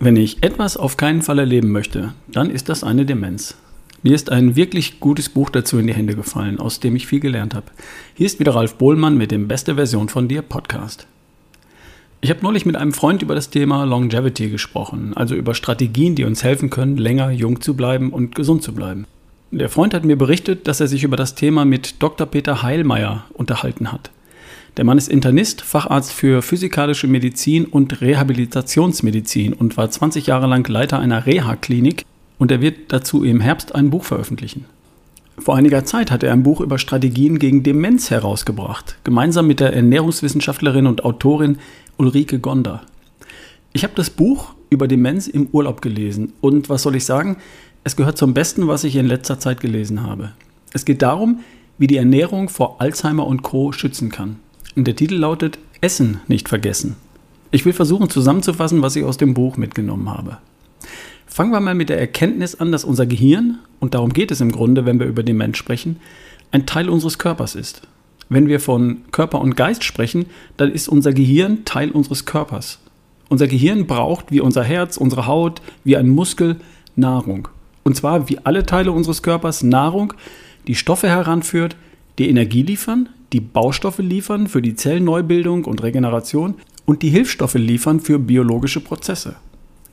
Wenn ich etwas auf keinen Fall erleben möchte, dann ist das eine Demenz. Mir ist ein wirklich gutes Buch dazu in die Hände gefallen, aus dem ich viel gelernt habe. Hier ist wieder Ralf Bohlmann mit dem Beste Version von dir Podcast. Ich habe neulich mit einem Freund über das Thema Longevity gesprochen, also über Strategien, die uns helfen können, länger jung zu bleiben und gesund zu bleiben. Der Freund hat mir berichtet, dass er sich über das Thema mit Dr. Peter Heilmeier unterhalten hat. Der Mann ist Internist, Facharzt für physikalische Medizin und Rehabilitationsmedizin und war 20 Jahre lang Leiter einer Reha-Klinik und er wird dazu im Herbst ein Buch veröffentlichen. Vor einiger Zeit hat er ein Buch über Strategien gegen Demenz herausgebracht, gemeinsam mit der Ernährungswissenschaftlerin und Autorin Ulrike Gonder. Ich habe das Buch über Demenz im Urlaub gelesen und was soll ich sagen, es gehört zum Besten, was ich in letzter Zeit gelesen habe. Es geht darum, wie die Ernährung vor Alzheimer und Co schützen kann. Der Titel lautet Essen nicht vergessen. Ich will versuchen zusammenzufassen, was ich aus dem Buch mitgenommen habe. Fangen wir mal mit der Erkenntnis an, dass unser Gehirn, und darum geht es im Grunde, wenn wir über den Mensch sprechen, ein Teil unseres Körpers ist. Wenn wir von Körper und Geist sprechen, dann ist unser Gehirn Teil unseres Körpers. Unser Gehirn braucht, wie unser Herz, unsere Haut, wie ein Muskel, Nahrung. Und zwar wie alle Teile unseres Körpers Nahrung, die Stoffe heranführt, die Energie liefern, die Baustoffe liefern für die Zellneubildung und Regeneration und die Hilfsstoffe liefern für biologische Prozesse.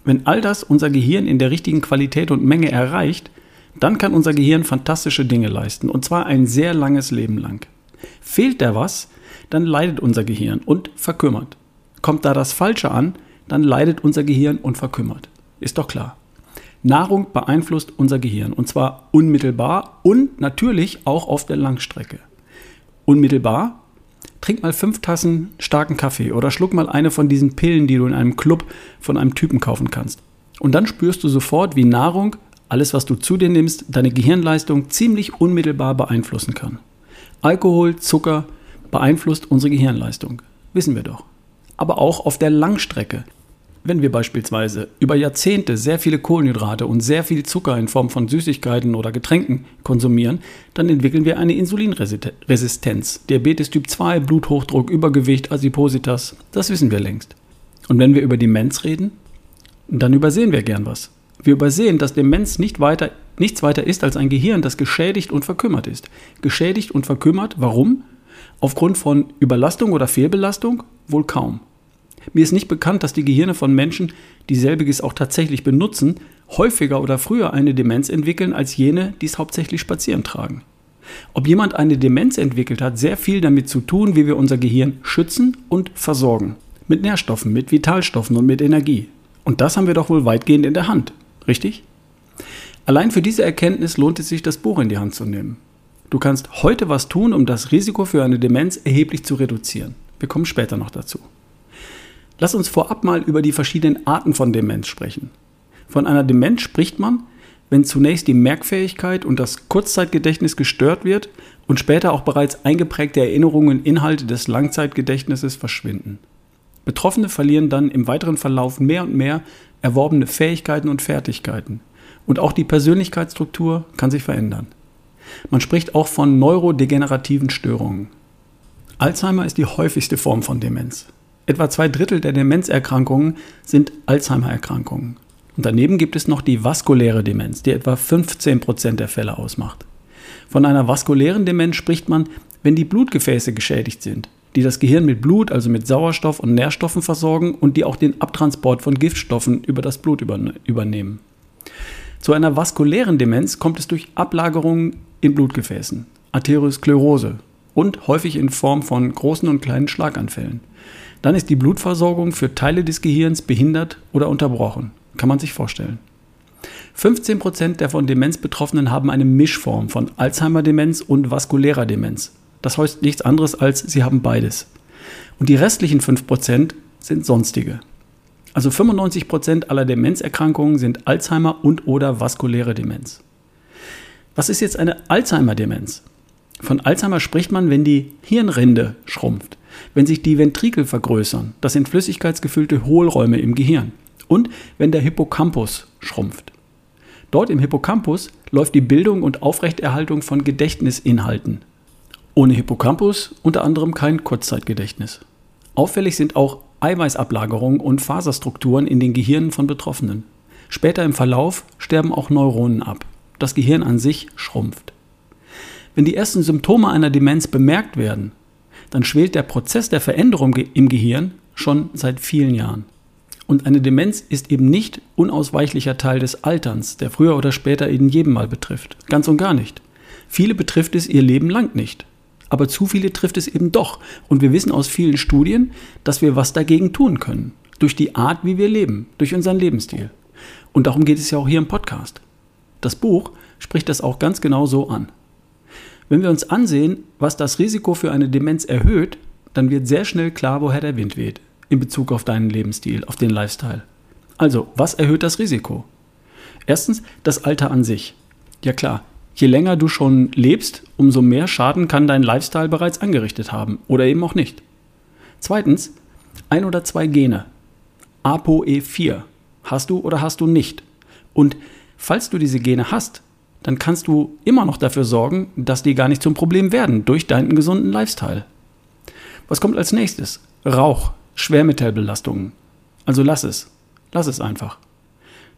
Wenn all das unser Gehirn in der richtigen Qualität und Menge erreicht, dann kann unser Gehirn fantastische Dinge leisten, und zwar ein sehr langes Leben lang. Fehlt da was, dann leidet unser Gehirn und verkümmert. Kommt da das Falsche an, dann leidet unser Gehirn und verkümmert. Ist doch klar. Nahrung beeinflusst unser Gehirn, und zwar unmittelbar und natürlich auch auf der Langstrecke unmittelbar. Trink mal fünf Tassen starken Kaffee oder schluck mal eine von diesen Pillen, die du in einem Club von einem Typen kaufen kannst. Und dann spürst du sofort, wie Nahrung, alles was du zu dir nimmst, deine Gehirnleistung ziemlich unmittelbar beeinflussen kann. Alkohol, Zucker beeinflusst unsere Gehirnleistung. Wissen wir doch. Aber auch auf der Langstrecke. Wenn wir beispielsweise über Jahrzehnte sehr viele Kohlenhydrate und sehr viel Zucker in Form von Süßigkeiten oder Getränken konsumieren, dann entwickeln wir eine Insulinresistenz, Diabetes Typ 2, Bluthochdruck, Übergewicht, Adipositas, das wissen wir längst. Und wenn wir über Demenz reden, dann übersehen wir gern was. Wir übersehen, dass Demenz nicht weiter, nichts weiter ist als ein Gehirn, das geschädigt und verkümmert ist. Geschädigt und verkümmert, warum? Aufgrund von Überlastung oder Fehlbelastung? Wohl kaum. Mir ist nicht bekannt, dass die Gehirne von Menschen, die selbiges auch tatsächlich benutzen, häufiger oder früher eine Demenz entwickeln als jene, die es hauptsächlich spazieren tragen. Ob jemand eine Demenz entwickelt, hat sehr viel damit zu tun, wie wir unser Gehirn schützen und versorgen. Mit Nährstoffen, mit Vitalstoffen und mit Energie. Und das haben wir doch wohl weitgehend in der Hand, richtig? Allein für diese Erkenntnis lohnt es sich, das Buch in die Hand zu nehmen. Du kannst heute was tun, um das Risiko für eine Demenz erheblich zu reduzieren. Wir kommen später noch dazu. Lass uns vorab mal über die verschiedenen Arten von Demenz sprechen. Von einer Demenz spricht man, wenn zunächst die Merkfähigkeit und das Kurzzeitgedächtnis gestört wird und später auch bereits eingeprägte Erinnerungen und Inhalte des Langzeitgedächtnisses verschwinden. Betroffene verlieren dann im weiteren Verlauf mehr und mehr erworbene Fähigkeiten und Fertigkeiten. Und auch die Persönlichkeitsstruktur kann sich verändern. Man spricht auch von neurodegenerativen Störungen. Alzheimer ist die häufigste Form von Demenz. Etwa zwei Drittel der Demenzerkrankungen sind Alzheimer-Erkrankungen. Und daneben gibt es noch die vaskuläre Demenz, die etwa 15 Prozent der Fälle ausmacht. Von einer vaskulären Demenz spricht man, wenn die Blutgefäße geschädigt sind, die das Gehirn mit Blut, also mit Sauerstoff und Nährstoffen versorgen und die auch den Abtransport von Giftstoffen über das Blut übernehmen. Zu einer vaskulären Demenz kommt es durch Ablagerungen in Blutgefäßen, Arteriosklerose und häufig in Form von großen und kleinen Schlaganfällen dann ist die Blutversorgung für Teile des Gehirns behindert oder unterbrochen. Kann man sich vorstellen. 15% der von Demenz Betroffenen haben eine Mischform von Alzheimer-Demenz und vaskulärer Demenz. Das heißt nichts anderes als sie haben beides. Und die restlichen 5% sind sonstige. Also 95% aller Demenzerkrankungen sind Alzheimer und oder vaskuläre Demenz. Was ist jetzt eine Alzheimer-Demenz? Von Alzheimer spricht man, wenn die Hirnrinde schrumpft wenn sich die Ventrikel vergrößern, das sind flüssigkeitsgefüllte Hohlräume im Gehirn, und wenn der Hippocampus schrumpft. Dort im Hippocampus läuft die Bildung und Aufrechterhaltung von Gedächtnisinhalten. Ohne Hippocampus unter anderem kein Kurzzeitgedächtnis. Auffällig sind auch Eiweißablagerungen und Faserstrukturen in den Gehirnen von Betroffenen. Später im Verlauf sterben auch Neuronen ab. Das Gehirn an sich schrumpft. Wenn die ersten Symptome einer Demenz bemerkt werden, dann schwelt der Prozess der Veränderung im Gehirn schon seit vielen Jahren. Und eine Demenz ist eben nicht unausweichlicher Teil des Alterns, der früher oder später in jedem mal betrifft. Ganz und gar nicht. Viele betrifft es ihr Leben lang nicht. Aber zu viele trifft es eben doch. Und wir wissen aus vielen Studien, dass wir was dagegen tun können. Durch die Art, wie wir leben, durch unseren Lebensstil. Und darum geht es ja auch hier im Podcast. Das Buch spricht das auch ganz genau so an. Wenn wir uns ansehen, was das Risiko für eine Demenz erhöht, dann wird sehr schnell klar, woher der Wind weht in Bezug auf deinen Lebensstil, auf den Lifestyle. Also, was erhöht das Risiko? Erstens das Alter an sich. Ja klar, je länger du schon lebst, umso mehr Schaden kann dein Lifestyle bereits angerichtet haben oder eben auch nicht. Zweitens, ein oder zwei Gene. ApoE4 hast du oder hast du nicht. Und falls du diese Gene hast, dann kannst du immer noch dafür sorgen, dass die gar nicht zum Problem werden durch deinen gesunden Lifestyle. Was kommt als nächstes? Rauch, Schwermetallbelastungen. Also lass es. Lass es einfach.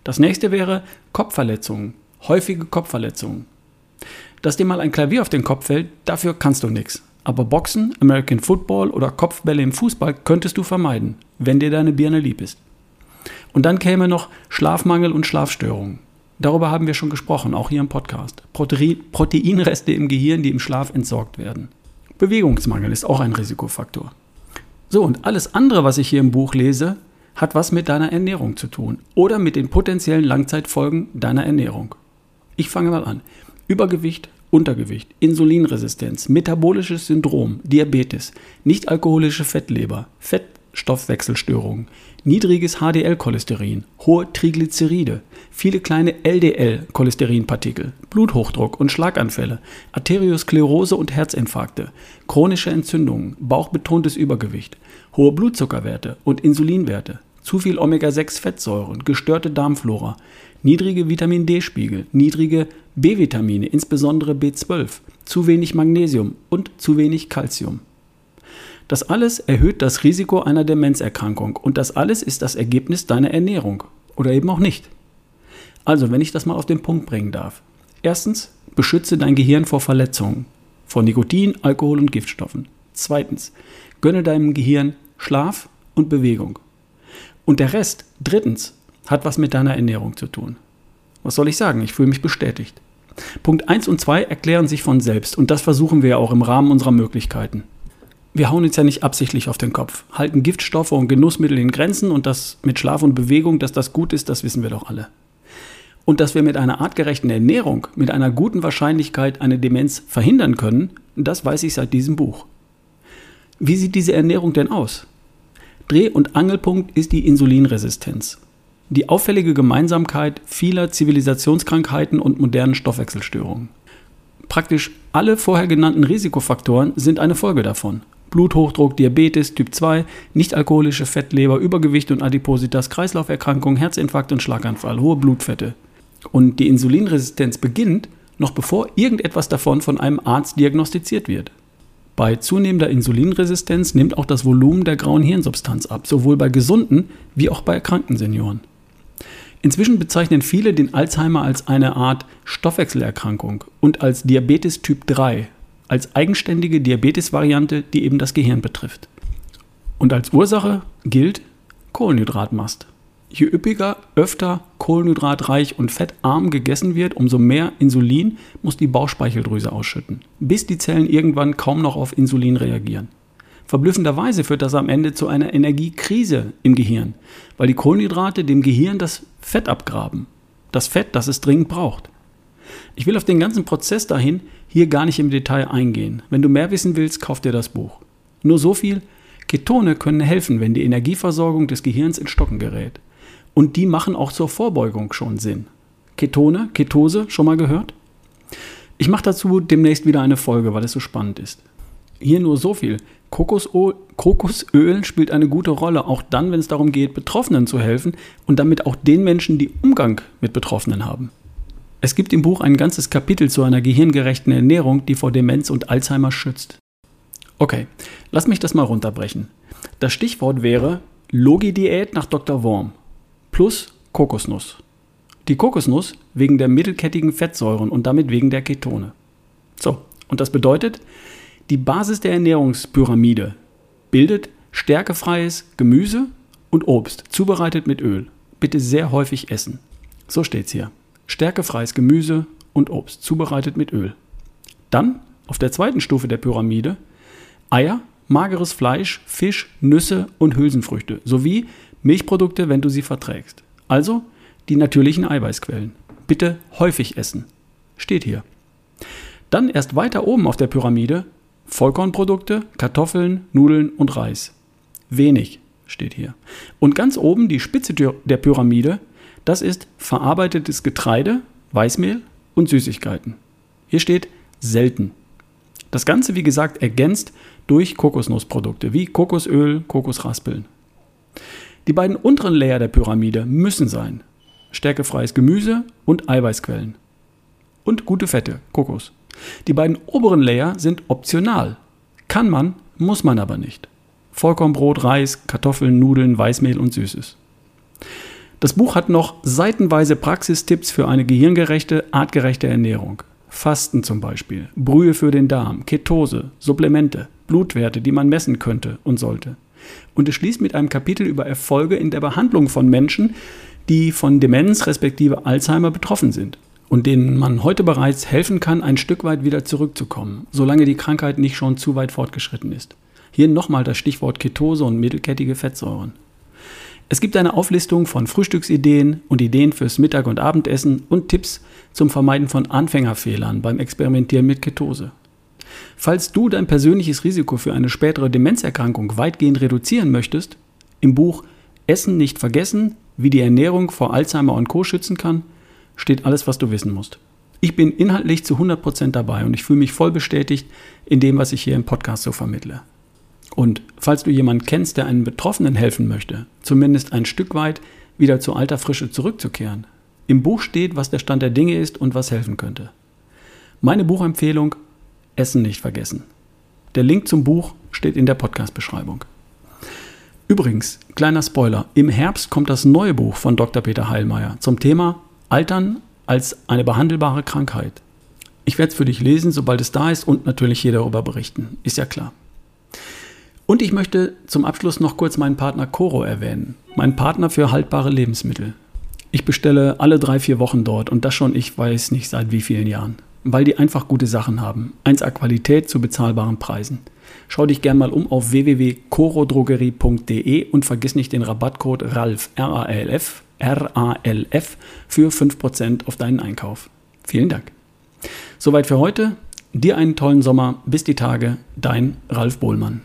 Das nächste wäre Kopfverletzungen, häufige Kopfverletzungen. Dass dir mal ein Klavier auf den Kopf fällt, dafür kannst du nichts. Aber Boxen, American Football oder Kopfbälle im Fußball könntest du vermeiden, wenn dir deine Birne lieb ist. Und dann käme noch Schlafmangel und Schlafstörungen. Darüber haben wir schon gesprochen, auch hier im Podcast. Proteinreste im Gehirn, die im Schlaf entsorgt werden. Bewegungsmangel ist auch ein Risikofaktor. So, und alles andere, was ich hier im Buch lese, hat was mit deiner Ernährung zu tun oder mit den potenziellen Langzeitfolgen deiner Ernährung. Ich fange mal an. Übergewicht, Untergewicht, Insulinresistenz, metabolisches Syndrom, Diabetes, nichtalkoholische Fettleber, Fettstoffwechselstörungen, niedriges HDL-Cholesterin, hohe Triglyceride, viele kleine LDL-Cholesterinpartikel, Bluthochdruck und Schlaganfälle, Arteriosklerose und Herzinfarkte, chronische Entzündungen, bauchbetontes Übergewicht, hohe Blutzuckerwerte und Insulinwerte, zu viel Omega-6-Fettsäuren, gestörte Darmflora, niedrige Vitamin D-Spiegel, niedrige B-Vitamine, insbesondere B12, zu wenig Magnesium und zu wenig Calcium. Das alles erhöht das Risiko einer Demenzerkrankung und das alles ist das Ergebnis deiner Ernährung oder eben auch nicht. Also, wenn ich das mal auf den Punkt bringen darf. Erstens, beschütze dein Gehirn vor Verletzungen, vor Nikotin, Alkohol und Giftstoffen. Zweitens, gönne deinem Gehirn Schlaf und Bewegung. Und der Rest, drittens, hat was mit deiner Ernährung zu tun. Was soll ich sagen? Ich fühle mich bestätigt. Punkt 1 und 2 erklären sich von selbst und das versuchen wir ja auch im Rahmen unserer Möglichkeiten wir hauen uns ja nicht absichtlich auf den Kopf, halten Giftstoffe und Genussmittel in Grenzen und das mit Schlaf und Bewegung, dass das gut ist, das wissen wir doch alle. Und dass wir mit einer artgerechten Ernährung, mit einer guten Wahrscheinlichkeit eine Demenz verhindern können, das weiß ich seit diesem Buch. Wie sieht diese Ernährung denn aus? Dreh- und Angelpunkt ist die Insulinresistenz. Die auffällige Gemeinsamkeit vieler Zivilisationskrankheiten und modernen Stoffwechselstörungen. Praktisch alle vorher genannten Risikofaktoren sind eine Folge davon. Bluthochdruck, Diabetes, Typ 2, nichtalkoholische Fettleber, Übergewicht und Adipositas, Kreislauferkrankung, Herzinfarkt und Schlaganfall, hohe Blutfette. Und die Insulinresistenz beginnt, noch bevor irgendetwas davon von einem Arzt diagnostiziert wird. Bei zunehmender Insulinresistenz nimmt auch das Volumen der grauen Hirnsubstanz ab, sowohl bei gesunden wie auch bei erkrankten Senioren. Inzwischen bezeichnen viele den Alzheimer als eine Art Stoffwechselerkrankung und als Diabetes Typ 3, als eigenständige Diabetesvariante, die eben das Gehirn betrifft. Und als Ursache gilt Kohlenhydratmast. Je üppiger, öfter kohlenhydratreich und fettarm gegessen wird, umso mehr Insulin muss die Bauchspeicheldrüse ausschütten, bis die Zellen irgendwann kaum noch auf Insulin reagieren. Verblüffenderweise führt das am Ende zu einer Energiekrise im Gehirn, weil die Kohlenhydrate dem Gehirn das Fett abgraben. Das Fett, das es dringend braucht. Ich will auf den ganzen Prozess dahin hier gar nicht im Detail eingehen. Wenn du mehr wissen willst, kauf dir das Buch. Nur so viel, Ketone können helfen, wenn die Energieversorgung des Gehirns in Stocken gerät. Und die machen auch zur Vorbeugung schon Sinn. Ketone, Ketose, schon mal gehört? Ich mache dazu demnächst wieder eine Folge, weil es so spannend ist. Hier nur so viel. Kokosöl, Kokosöl spielt eine gute Rolle, auch dann, wenn es darum geht, Betroffenen zu helfen und damit auch den Menschen, die Umgang mit Betroffenen haben. Es gibt im Buch ein ganzes Kapitel zu einer gehirngerechten Ernährung, die vor Demenz und Alzheimer schützt. Okay, lass mich das mal runterbrechen. Das Stichwort wäre Logi-Diät nach Dr. Worm plus Kokosnuss. Die Kokosnuss wegen der mittelkettigen Fettsäuren und damit wegen der Ketone. So, und das bedeutet, die Basis der Ernährungspyramide bildet stärkefreies Gemüse und Obst, zubereitet mit Öl. Bitte sehr häufig essen. So steht's hier. Stärkefreies Gemüse und Obst, zubereitet mit Öl. Dann, auf der zweiten Stufe der Pyramide, Eier, mageres Fleisch, Fisch, Nüsse und Hülsenfrüchte sowie Milchprodukte, wenn du sie verträgst. Also die natürlichen Eiweißquellen. Bitte häufig essen. Steht hier. Dann erst weiter oben auf der Pyramide Vollkornprodukte, Kartoffeln, Nudeln und Reis. Wenig steht hier. Und ganz oben die Spitze der Pyramide, das ist verarbeitetes Getreide, Weißmehl und Süßigkeiten. Hier steht selten. Das Ganze, wie gesagt, ergänzt durch Kokosnussprodukte wie Kokosöl, Kokosraspeln. Die beiden unteren Layer der Pyramide müssen sein stärkefreies Gemüse und Eiweißquellen. Und gute Fette, Kokos. Die beiden oberen Layer sind optional. Kann man, muss man aber nicht. Vollkornbrot, Reis, Kartoffeln, Nudeln, Weißmehl und Süßes. Das Buch hat noch seitenweise Praxistipps für eine gehirngerechte, artgerechte Ernährung. Fasten zum Beispiel, Brühe für den Darm, Ketose, Supplemente, Blutwerte, die man messen könnte und sollte. Und es schließt mit einem Kapitel über Erfolge in der Behandlung von Menschen, die von Demenz respektive Alzheimer betroffen sind und denen man heute bereits helfen kann, ein Stück weit wieder zurückzukommen, solange die Krankheit nicht schon zu weit fortgeschritten ist. Hier nochmal das Stichwort Ketose und mittelkettige Fettsäuren. Es gibt eine Auflistung von Frühstücksideen und Ideen fürs Mittag- und Abendessen und Tipps zum Vermeiden von Anfängerfehlern beim Experimentieren mit Ketose. Falls du dein persönliches Risiko für eine spätere Demenzerkrankung weitgehend reduzieren möchtest, im Buch Essen nicht vergessen, wie die Ernährung vor Alzheimer und Co. schützen kann, steht alles, was du wissen musst. Ich bin inhaltlich zu 100% dabei und ich fühle mich voll bestätigt in dem, was ich hier im Podcast so vermittle. Und falls du jemanden kennst, der einem Betroffenen helfen möchte, zumindest ein Stück weit wieder zu alter Frische zurückzukehren, im Buch steht, was der Stand der Dinge ist und was helfen könnte. Meine Buchempfehlung, Essen nicht vergessen. Der Link zum Buch steht in der Podcast-Beschreibung. Übrigens, kleiner Spoiler, im Herbst kommt das neue Buch von Dr. Peter Heilmeier zum Thema Altern als eine behandelbare Krankheit. Ich werde es für dich lesen, sobald es da ist und natürlich hier darüber berichten. Ist ja klar. Und ich möchte zum Abschluss noch kurz meinen Partner Coro erwähnen. Mein Partner für haltbare Lebensmittel. Ich bestelle alle drei, vier Wochen dort und das schon, ich weiß nicht seit wie vielen Jahren. Weil die einfach gute Sachen haben. 1A Qualität zu bezahlbaren Preisen. Schau dich gerne mal um auf www.corodrogerie.de und vergiss nicht den Rabattcode RALF, R-A-L-F, R-A-L-F für 5% auf deinen Einkauf. Vielen Dank. Soweit für heute. Dir einen tollen Sommer. Bis die Tage. Dein Ralf Bohlmann.